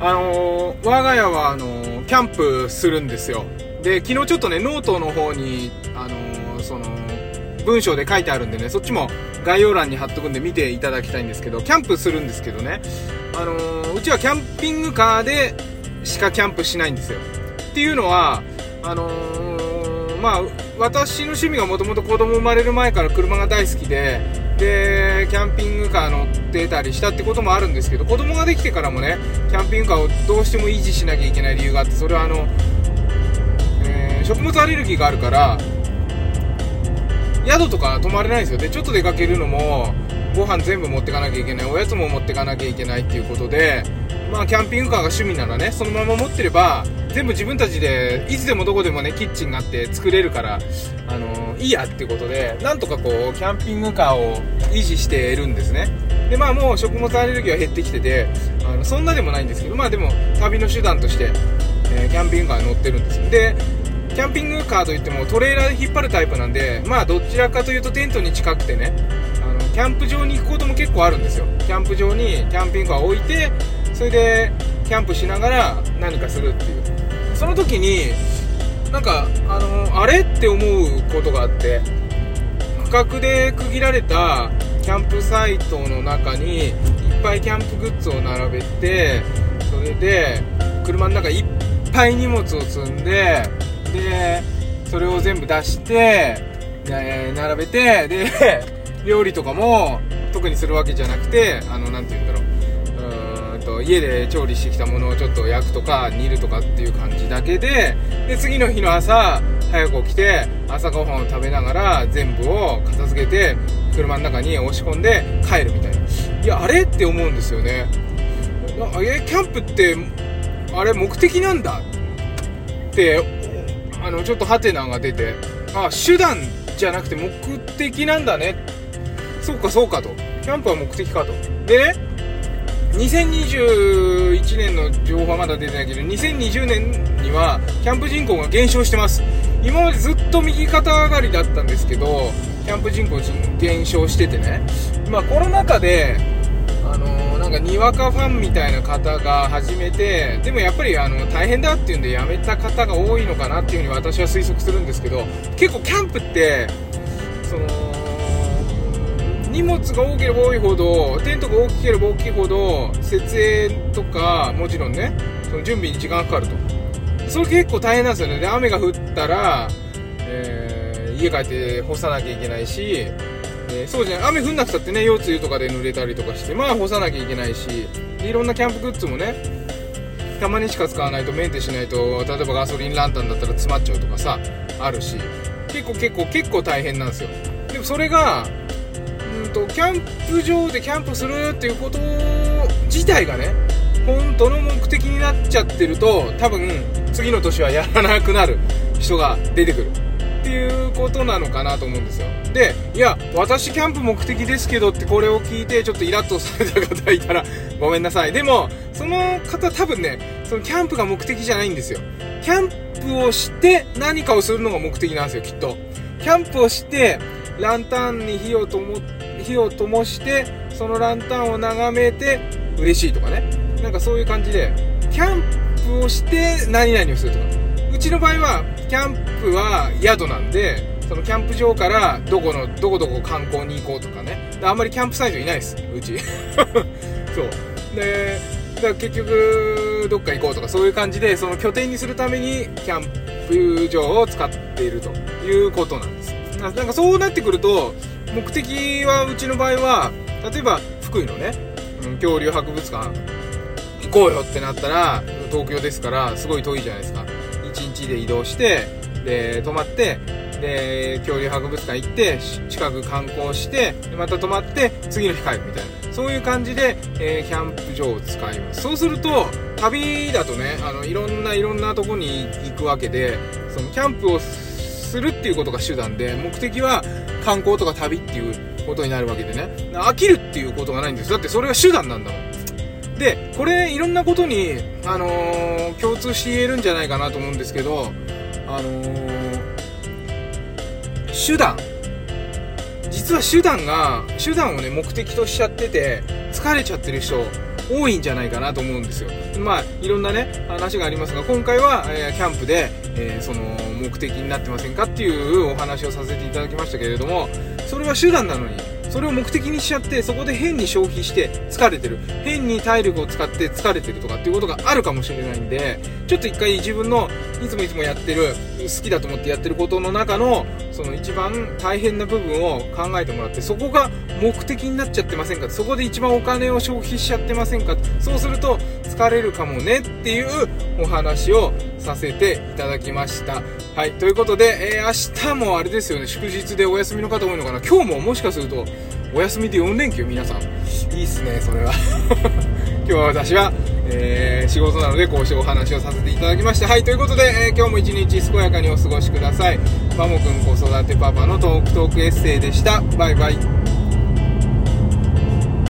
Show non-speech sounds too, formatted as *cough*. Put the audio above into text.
あのー、我が家はあのー、キャンプするんですよ。で昨日ちょっとねノートの方にあのー、その文章で書いてあるんでねそっちも概要欄に貼っとくんで見ていただきたいんですけどキャンプするんですけどねあのうちはキャンピングカーでしかキャンプしないんですよ。っていうのはあのまあ私の趣味がもともと子供生まれる前から車が大好きででキャンピングカー乗ってたりしたってこともあるんですけど子供ができてからもねキャンピングカーをどうしても維持しなきゃいけない理由があってそれはあの、えー、食物アレルギーがあるから宿とか泊まれないんですよ。でちょっと出かけるのもご飯全部持ってかなきゃいけないおやつも持ってかなきゃいけないっていうことでまあキャンピングカーが趣味ならねそのまま持ってれば全部自分たちでいつでもどこでもねキッチンがあって作れるからあのいいやってことでなんとかこうキャンピングカーを維持しているんですね。でまあもう食物アレルギーは減ってきててあのそんなでもないんですけどまあでも旅の手段として、えー、キャンピングカーに乗ってるんですでキャンピングカーといってもトレーラーで引っ張るタイプなんでまあどちらかというとテントに近くてねあのキャンプ場に行くことも結構あるんですよ。キャンプ場にキャンピングカーを置いてそれでキャンプしながら何かするっていう。その時になんかあのあれって思うことがあって区画で区切られたキャンプサイトの中にいっぱいキャンプグッズを並べてそれで車の中いっぱい荷物を積んででそれを全部出してで並べてで *laughs* 料理とかも特にするわけじゃなくてあの何て言うんだろう。と家で調理してきたものをちょっと焼くとか煮るとかっていう感じだけでで次の日の朝早く起きて朝ごはんを食べながら全部を片付けて車の中に押し込んで帰るみたいな。いやあれって思うんですよね。えキャンプってあれ目的なんだってあのちょっとハテナが出てあ手段じゃなくて目的なんだね。そうかそうかと。キャンプは目的かと。でね2021年の情報はまだ出てないけど2020年にはキャンプ人口が減少してます。今までずっと右肩上がりだったんですけどキャンプ人口減少しててね。まあコロナ禍であのー、なんかにわかファンみたいな方が始めてでもやっぱりあの大変だっていうんでやめた方が多いのかなっていうふうに私は推測するんですけど結構キャンプってその荷物が多ければ多いほどテントが大きければ大きいほど設営とかもちろんねその準備に時間かかると。それ結構大変なんですよね。で雨が降ったら、えー、家帰って干さなきゃいけないし、えー、そうじゃない雨降んなくたってね腰痛とかで濡れたりとかしてまあ干さなきゃいけないしでいろんなキャンプグッズもねたまにしか使わないとメンテしないと例えばガソリンランタンだったら詰まっちゃうとかさあるし結構結構結構大変なんですよ。でもそれがうんとキャンプ場でキャンプするっていうこと自体がね本当の目的になっちゃってると多分次の年はやらなくなる *laughs* 人が出てくる。っていうことなのかなと思うんですよ。でいや私キャンプ目的ですけどってこれを聞いてちょっとイラッとされた方いたら *laughs* ごめんなさい。でもその方多分ねそのキャンプが目的じゃないんですよ。キャンプをして何かをするのが目的なんですよきっと。キャンプをしてランタンに火をとも火を灯してそのランタンを眺めて嬉しいとかね。なんかそういう感じでキャンプをして何々をするとか。うちの場合はキャンプは宿なんでそのキャンプ場からどこのどこどこ観光に行こうとかね。あんまりキャンプサイトいないです。うち。*laughs* そう。でだから結局どっか行こうとかそういう感じでその拠点にするためにキャンプ場を使っているということなんです。なんかそうなってくると目的はうちの場合は例えば福井のね恐竜博物館行こうよってなったら東京ですからすごい遠いじゃないですか。1日で移動してで泊まってで恐竜博物館行って近く観光してまた泊まって次の日帰るみたいな。そういう感じで、えー、キャンプ場を使います。そうすると旅だとねあのいろんないろんなとこに行くわけでそのキャンプをするっていうことが手段で目的は観光とか旅っていうことになるわけでね。飽きるっていうことがないんです。だってそれが手段なんだもん。でこれいろんなことに、あのー、共通して言えるんじゃないかなと思うんですけど、あのー、手段。実は手段が手段をね目的としちゃってて疲れちゃってる人多いんじゃないかなと思うんですよ。まあいろんなね話がありますが今回は、えー、キャンプで、えー、その目的になってませんかっていうお話をさせていただきましたけれどもそれは手段なのにそれを目的にしちゃってそこで変に消費して疲れてる。変に体力を使って疲れてるとかっていうことがあるかもしれないんでちょっと一回自分のいつもいつもやってる好きだと思ってやってることの中のその一番大変な部分を考えてもらってそこが目的になっちゃってませんか？そこで一番お金を消費しちゃってませんか？そうすると疲れるかもねっていうお話をさせていただきました。はいということで、えー、明日もあれですよね。祝日でお休みの方多いのかな。今日ももしかするとお休みで4連休皆さん。いいっすねそれは。*laughs* 今日は私はえー、仕事なのでこうしてお話をさせていただきました。はいということで、えー、今日も一日健やかにお過ごしください。マモくん子育てパパのトークトークエッセイでした。バイバイ。